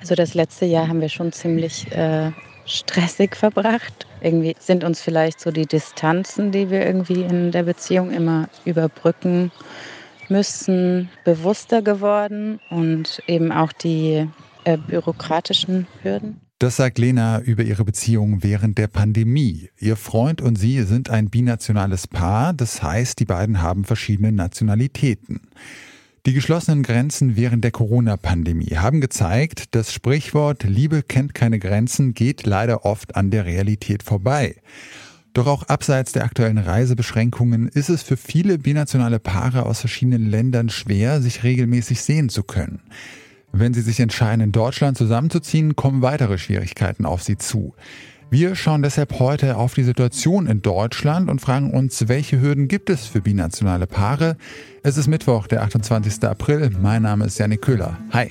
Also das letzte Jahr haben wir schon ziemlich äh, stressig verbracht. Irgendwie sind uns vielleicht so die Distanzen, die wir irgendwie in der Beziehung immer überbrücken müssen, bewusster geworden und eben auch die äh, bürokratischen Hürden. Das sagt Lena über ihre Beziehung während der Pandemie. Ihr Freund und sie sind ein binationales Paar, das heißt, die beiden haben verschiedene Nationalitäten. Die geschlossenen Grenzen während der Corona-Pandemie haben gezeigt, das Sprichwort Liebe kennt keine Grenzen geht leider oft an der Realität vorbei. Doch auch abseits der aktuellen Reisebeschränkungen ist es für viele binationale Paare aus verschiedenen Ländern schwer, sich regelmäßig sehen zu können. Wenn sie sich entscheiden, in Deutschland zusammenzuziehen, kommen weitere Schwierigkeiten auf sie zu. Wir schauen deshalb heute auf die Situation in Deutschland und fragen uns, welche Hürden gibt es für binationale Paare? Es ist Mittwoch, der 28. April. Mein Name ist Janik Köhler. Hi.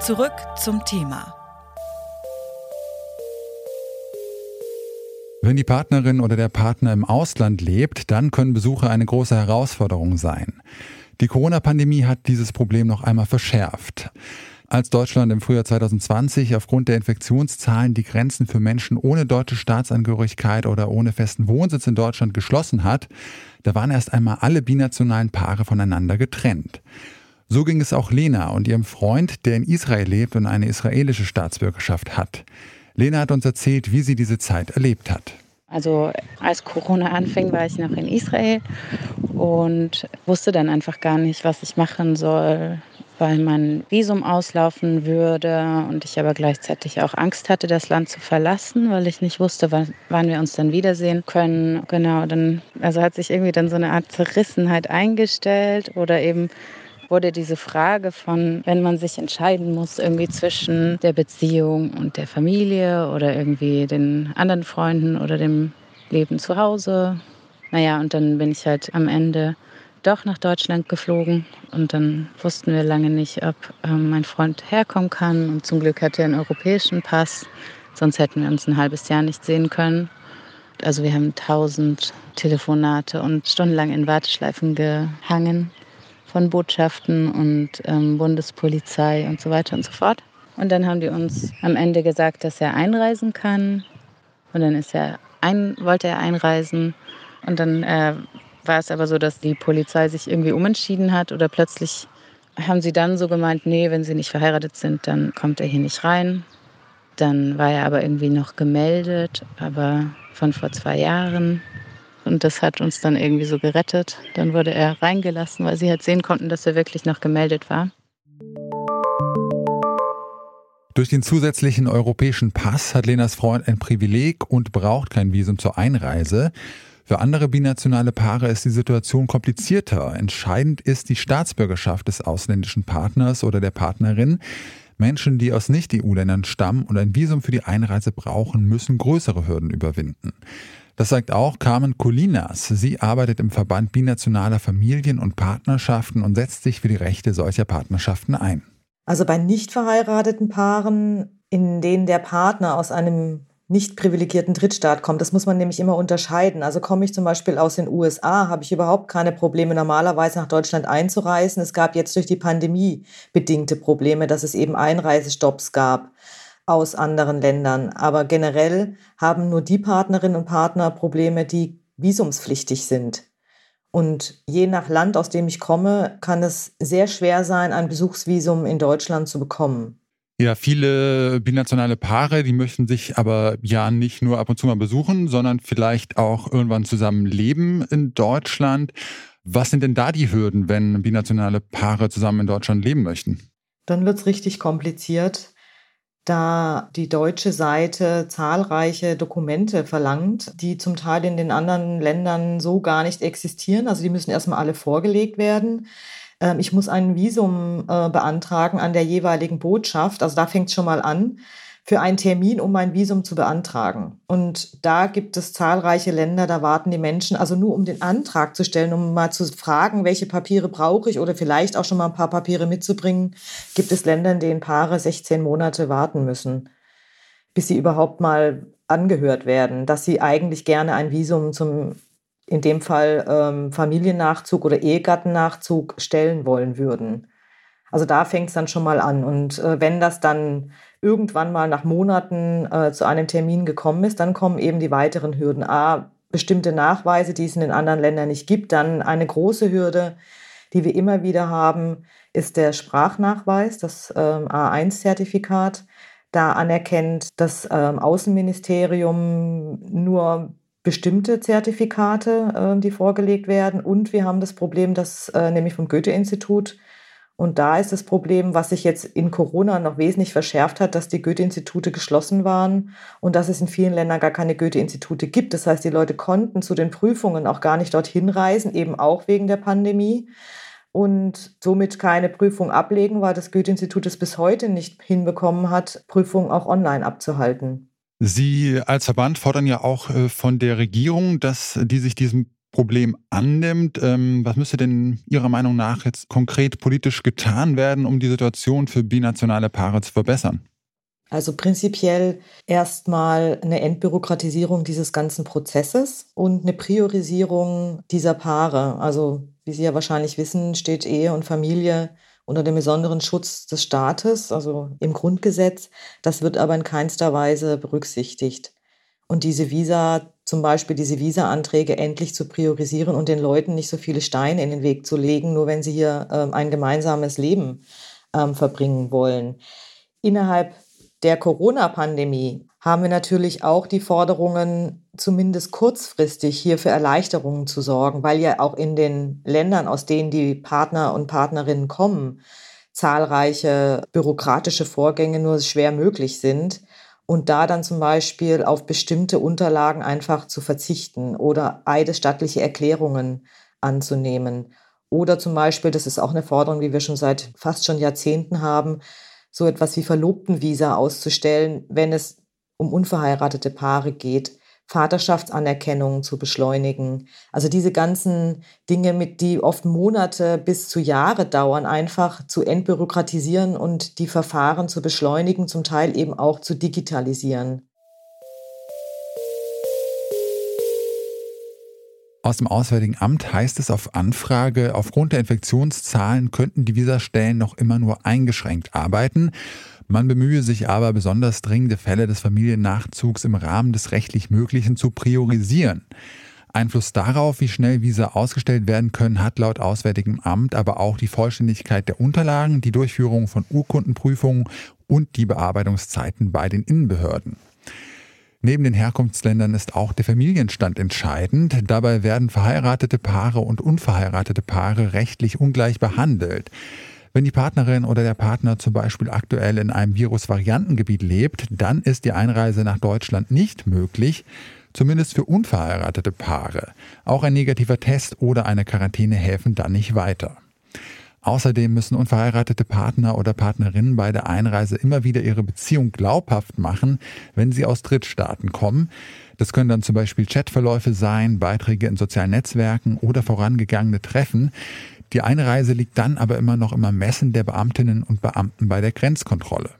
Zurück zum Thema. Wenn die Partnerin oder der Partner im Ausland lebt, dann können Besuche eine große Herausforderung sein. Die Corona-Pandemie hat dieses Problem noch einmal verschärft. Als Deutschland im Frühjahr 2020 aufgrund der Infektionszahlen die Grenzen für Menschen ohne deutsche Staatsangehörigkeit oder ohne festen Wohnsitz in Deutschland geschlossen hat, da waren erst einmal alle binationalen Paare voneinander getrennt. So ging es auch Lena und ihrem Freund, der in Israel lebt und eine israelische Staatsbürgerschaft hat. Lena hat uns erzählt, wie sie diese Zeit erlebt hat. Also als Corona anfing, war ich noch in Israel und wusste dann einfach gar nicht, was ich machen soll, weil mein Visum auslaufen würde und ich aber gleichzeitig auch Angst hatte, das Land zu verlassen, weil ich nicht wusste, wann, wir uns dann wiedersehen können. Genau, dann also hat sich irgendwie dann so eine Art Zerrissenheit eingestellt oder eben wurde diese Frage von, wenn man sich entscheiden muss, irgendwie zwischen der Beziehung und der Familie oder irgendwie den anderen Freunden oder dem Leben zu Hause. Naja, und dann bin ich halt am Ende doch nach Deutschland geflogen und dann wussten wir lange nicht, ob ähm, mein Freund herkommen kann. Und zum Glück hatte er einen europäischen Pass, sonst hätten wir uns ein halbes Jahr nicht sehen können. Also wir haben tausend Telefonate und stundenlang in Warteschleifen gehangen von Botschaften und ähm, Bundespolizei und so weiter und so fort. Und dann haben die uns am Ende gesagt, dass er einreisen kann. Und dann ist er ein, wollte er einreisen. Und dann äh, war es aber so, dass die Polizei sich irgendwie umentschieden hat oder plötzlich haben sie dann so gemeint, nee, wenn sie nicht verheiratet sind, dann kommt er hier nicht rein. Dann war er aber irgendwie noch gemeldet, aber von vor zwei Jahren. Und das hat uns dann irgendwie so gerettet. Dann wurde er reingelassen, weil sie halt sehen konnten, dass er wirklich noch gemeldet war. Durch den zusätzlichen europäischen Pass hat Lenas Freund ein Privileg und braucht kein Visum zur Einreise. Für andere binationale Paare ist die Situation komplizierter. Entscheidend ist die Staatsbürgerschaft des ausländischen Partners oder der Partnerin. Menschen, die aus Nicht-EU-Ländern stammen und ein Visum für die Einreise brauchen, müssen größere Hürden überwinden. Das sagt auch Carmen Colinas. Sie arbeitet im Verband binationaler Familien und Partnerschaften und setzt sich für die Rechte solcher Partnerschaften ein. Also bei nicht verheirateten Paaren, in denen der Partner aus einem nicht privilegierten Drittstaat kommt. Das muss man nämlich immer unterscheiden. Also komme ich zum Beispiel aus den USA, habe ich überhaupt keine Probleme, normalerweise nach Deutschland einzureisen. Es gab jetzt durch die Pandemie bedingte Probleme, dass es eben Einreisestopps gab aus anderen Ländern. Aber generell haben nur die Partnerinnen und Partner Probleme, die visumspflichtig sind. Und je nach Land, aus dem ich komme, kann es sehr schwer sein, ein Besuchsvisum in Deutschland zu bekommen. Ja, viele binationale Paare, die möchten sich aber ja nicht nur ab und zu mal besuchen, sondern vielleicht auch irgendwann zusammen leben in Deutschland. Was sind denn da die Hürden, wenn binationale Paare zusammen in Deutschland leben möchten? Dann wird es richtig kompliziert da die deutsche Seite zahlreiche Dokumente verlangt, die zum Teil in den anderen Ländern so gar nicht existieren. Also die müssen erstmal alle vorgelegt werden. Ähm, ich muss ein Visum äh, beantragen an der jeweiligen Botschaft. Also da fängt es schon mal an für einen Termin, um mein Visum zu beantragen. Und da gibt es zahlreiche Länder, da warten die Menschen also nur um den Antrag zu stellen, um mal zu fragen, welche Papiere brauche ich oder vielleicht auch schon mal ein paar Papiere mitzubringen, gibt es Länder, in denen Paare 16 Monate warten müssen, bis sie überhaupt mal angehört werden, dass sie eigentlich gerne ein Visum zum, in dem Fall ähm, Familiennachzug oder Ehegattennachzug stellen wollen würden. Also da fängt es dann schon mal an. Und äh, wenn das dann irgendwann mal nach Monaten äh, zu einem Termin gekommen ist, dann kommen eben die weiteren Hürden. A, bestimmte Nachweise, die es in den anderen Ländern nicht gibt. Dann eine große Hürde, die wir immer wieder haben, ist der Sprachnachweis, das ähm, A1-Zertifikat. Da anerkennt das ähm, Außenministerium nur bestimmte Zertifikate, äh, die vorgelegt werden. Und wir haben das Problem, dass äh, nämlich vom Goethe-Institut und da ist das Problem, was sich jetzt in Corona noch wesentlich verschärft hat, dass die Goethe-Institute geschlossen waren und dass es in vielen Ländern gar keine Goethe-Institute gibt. Das heißt, die Leute konnten zu den Prüfungen auch gar nicht dorthin reisen, eben auch wegen der Pandemie und somit keine Prüfung ablegen, weil das Goethe-Institut es bis heute nicht hinbekommen hat, Prüfungen auch online abzuhalten. Sie als Verband fordern ja auch äh, von der Regierung, dass die sich diesem Problem annimmt. Ähm, was müsste denn Ihrer Meinung nach jetzt konkret politisch getan werden, um die Situation für binationale Paare zu verbessern? Also prinzipiell erstmal eine Entbürokratisierung dieses ganzen Prozesses und eine Priorisierung dieser Paare. Also wie Sie ja wahrscheinlich wissen, steht Ehe und Familie unter dem besonderen Schutz des Staates, also im Grundgesetz. Das wird aber in keinster Weise berücksichtigt. Und diese Visa zum Beispiel diese Visa-Anträge endlich zu priorisieren und den Leuten nicht so viele Steine in den Weg zu legen, nur wenn sie hier ähm, ein gemeinsames Leben ähm, verbringen wollen. Innerhalb der Corona-Pandemie haben wir natürlich auch die Forderungen, zumindest kurzfristig hier für Erleichterungen zu sorgen, weil ja auch in den Ländern, aus denen die Partner und Partnerinnen kommen, zahlreiche bürokratische Vorgänge nur schwer möglich sind und da dann zum Beispiel auf bestimmte Unterlagen einfach zu verzichten oder eidesstattliche Erklärungen anzunehmen. Oder zum Beispiel, das ist auch eine Forderung, die wir schon seit fast schon Jahrzehnten haben, so etwas wie Verlobtenvisa auszustellen, wenn es um unverheiratete Paare geht. Vaterschaftsanerkennung zu beschleunigen. Also diese ganzen Dinge, mit die oft Monate bis zu Jahre dauern, einfach zu entbürokratisieren und die Verfahren zu beschleunigen, zum Teil eben auch zu digitalisieren. Aus dem Auswärtigen Amt heißt es auf Anfrage, aufgrund der Infektionszahlen könnten die Visastellen noch immer nur eingeschränkt arbeiten. Man bemühe sich aber, besonders dringende Fälle des Familiennachzugs im Rahmen des rechtlich Möglichen zu priorisieren. Einfluss darauf, wie schnell Visa ausgestellt werden können, hat laut Auswärtigem Amt aber auch die Vollständigkeit der Unterlagen, die Durchführung von Urkundenprüfungen und die Bearbeitungszeiten bei den Innenbehörden. Neben den Herkunftsländern ist auch der Familienstand entscheidend. Dabei werden verheiratete Paare und unverheiratete Paare rechtlich ungleich behandelt. Wenn die Partnerin oder der Partner zum Beispiel aktuell in einem Virusvariantengebiet lebt, dann ist die Einreise nach Deutschland nicht möglich, zumindest für unverheiratete Paare. Auch ein negativer Test oder eine Quarantäne helfen dann nicht weiter. Außerdem müssen unverheiratete Partner oder Partnerinnen bei der Einreise immer wieder ihre Beziehung glaubhaft machen, wenn sie aus Drittstaaten kommen. Das können dann zum Beispiel Chatverläufe sein, Beiträge in sozialen Netzwerken oder vorangegangene Treffen. Die Einreise liegt dann aber immer noch im Ermessen der Beamtinnen und Beamten bei der Grenzkontrolle.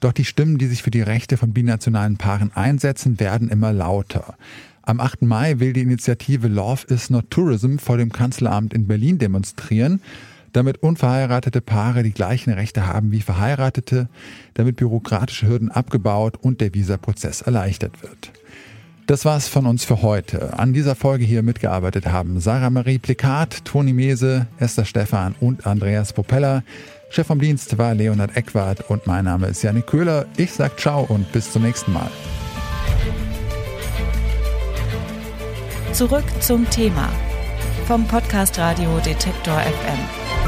Doch die Stimmen, die sich für die Rechte von binationalen Paaren einsetzen, werden immer lauter. Am 8. Mai will die Initiative Love is Not Tourism vor dem Kanzleramt in Berlin demonstrieren, damit unverheiratete Paare die gleichen Rechte haben wie Verheiratete, damit bürokratische Hürden abgebaut und der Visaprozess erleichtert wird. Das war's von uns für heute. An dieser Folge hier mitgearbeitet haben Sarah Marie Plikat, Toni Mese, Esther Stephan und Andreas Popella. Chef vom Dienst war Leonhard Eckwart und mein Name ist Janik Köhler. Ich sag ciao und bis zum nächsten Mal. Zurück zum Thema vom Podcast Radio Detektor FM.